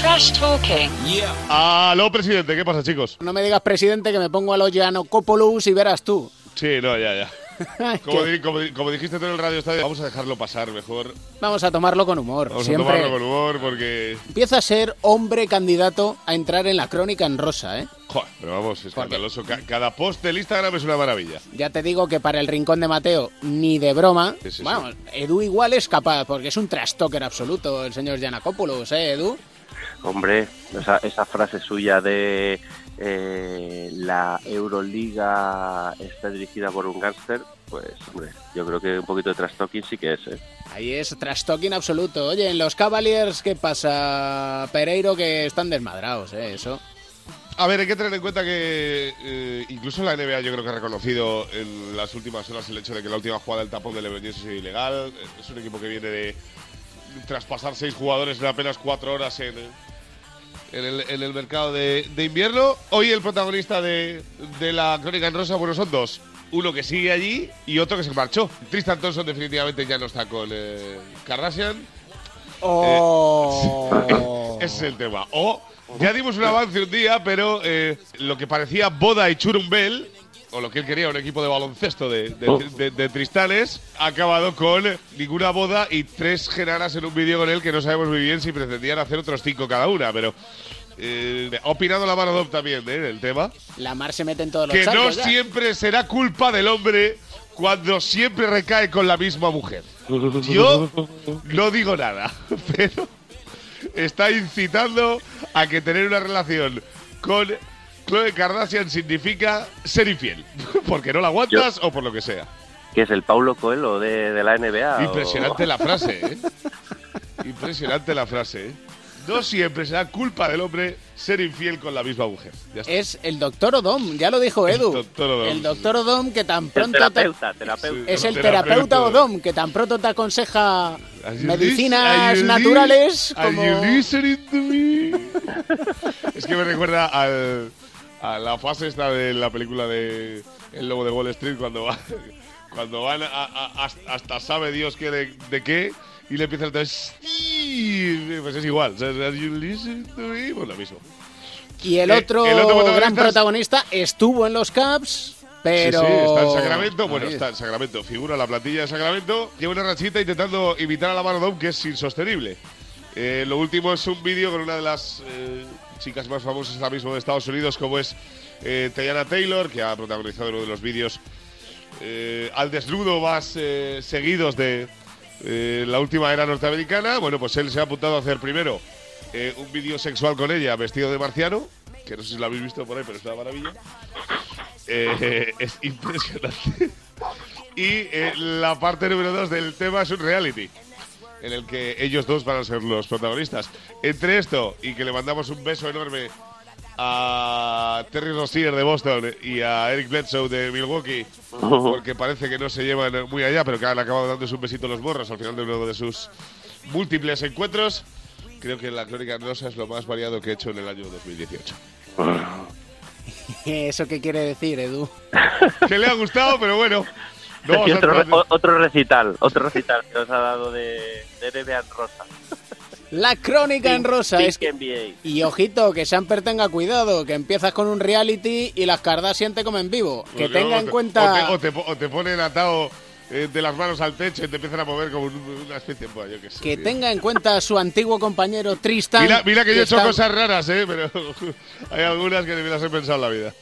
Trash talking. Aló, presidente, ¿qué pasa, chicos? No me digas, presidente, que me pongo a los Giannopoulos y verás tú. Sí, no, ya, ya. Como, que di- como di- como dijiste tú en el radio estadio, vamos a dejarlo pasar mejor. Vamos a tomarlo con humor. Vamos Siempre a tomarlo con humor porque... empieza a ser hombre candidato a entrar en la crónica en rosa, ¿eh? Joder, pero vamos, escandaloso. Ca- Cada post del Instagram es una maravilla. Ya te digo que para el rincón de Mateo, ni de broma. Sí, bueno, Edu igual es capaz, porque es un trastoker absoluto el señor Giannakopoulos, ¿eh, Edu? Hombre, esa, esa frase suya de eh, la Euroliga está dirigida por un gángster, pues hombre, yo creo que un poquito de trash-talking sí que es, ¿eh? Ahí es trastoking absoluto. Oye, en los Cavaliers, ¿qué pasa? Pereiro que están desmadrados, ¿eh? Eso. A ver, hay que tener en cuenta que eh, incluso la NBA yo creo que ha reconocido en las últimas horas el hecho de que la última jugada del tapón de LeBron James es ilegal. Es un equipo que viene de traspasar seis jugadores en apenas cuatro horas en, en el, en el mercado de, de invierno. Hoy el protagonista de, de la Crónica en Rosa, bueno, son dos. Uno que sigue allí y otro que se marchó. Tristan Thompson definitivamente ya no está con eh, Kardashian. Oh. Ese es el tema. O ya dimos un avance un día, pero eh, lo que parecía boda y churumbel, o lo que él quería, un equipo de baloncesto de, de- de- de Tristanes, ha acabado con ninguna boda y tres genaras en un vídeo con él que no sabemos muy bien si pretendían hacer otros cinco cada una, pero... eh, ha opinado la mano Dom también ¿eh? el tema. La mar se mete en todos los Que no ya. siempre será culpa del hombre cuando siempre recae con la misma mujer. Yo no digo nada, pero está incitando a que tener una relación con Chloe Kardashian significa ser infiel. Porque no la aguantas o por lo que sea. ¿Qué es el Paulo Coelho de, de la NBA? o- Impresionante la frase, ¿eh? Impresionante la frase, ¿eh? No siempre será culpa del hombre ser infiel con la misma mujer. Ya está. Es el doctor Odom, ya lo dijo Edu. doctor Odom. El doctor Odom que tan El pronto te- terapeuta, terapeuta. es el Terapeuta. terapeuta Odom que tan pronto te aconseja medicinas naturales are como you listening to me? es que me recuerda al- a la fase esta de la película de El Lobo de Wall Street cuando, va- cuando van a- hasta sabe Dios qué de, de qué y le empiezan a "Sí", pues es igual. You listening to me? Pues lo mismo. y el Eh, otro, el otro protagonista gran protagonista estuvo en los Caps, pero Sí, sí, está en Sacramento. Bueno, está en Sacramento. Figura la plantilla de Sacramento. Lleva una rachita intentando imitar a la mano que es insostenible. Eh, lo último es un vídeo con una de las eh, chicas más famosas ahora mismo de Estados Unidos, como es eh, Teyana Taylor, que ha protagonizado uno de los vídeos eh, al desnudo más eh, seguidos de eh, la última era norteamericana. Bueno, pues él se ha apuntado a hacer primero eh, un vídeo sexual con ella vestido de marciano, que no sé si lo habéis visto por ahí, pero es una maravilla. Eh, es impresionante. Y la parte número dos del tema es un reality, en el que ellos dos van a ser los protagonistas. Entre esto y que le mandamos un beso enorme a Terry Rozier de Boston y a Eric Bledsoe de Milwaukee, porque parece que no se llevan muy allá, pero que han acabado dándose un besito en los morros al final de uno de sus múltiples encuentros. Creo que la Crónica Rosa es lo más variado que he hecho en el año 2018. ¿Eso qué quiere decir, Edu? Que le ha gustado, pero bueno. No a otro, re- otro recital, otro recital que os ha dado de, de NBA en rosa. La crónica en rosa Pink es que NBA. y ojito, que Samper tenga cuidado, que empiezas con un reality y las Kardashian te comen vivo. Que Porque tenga o en te- cuenta O te, o te- o te ponen atado eh, de las manos al techo y te empiezan a mover como un- una especie de. Yo qué sé, que tío. tenga en cuenta su antiguo compañero Tristan. Mira, mira que yo he hecho está- cosas raras, ¿eh? Pero hay algunas que ni me las he pensado en la vida.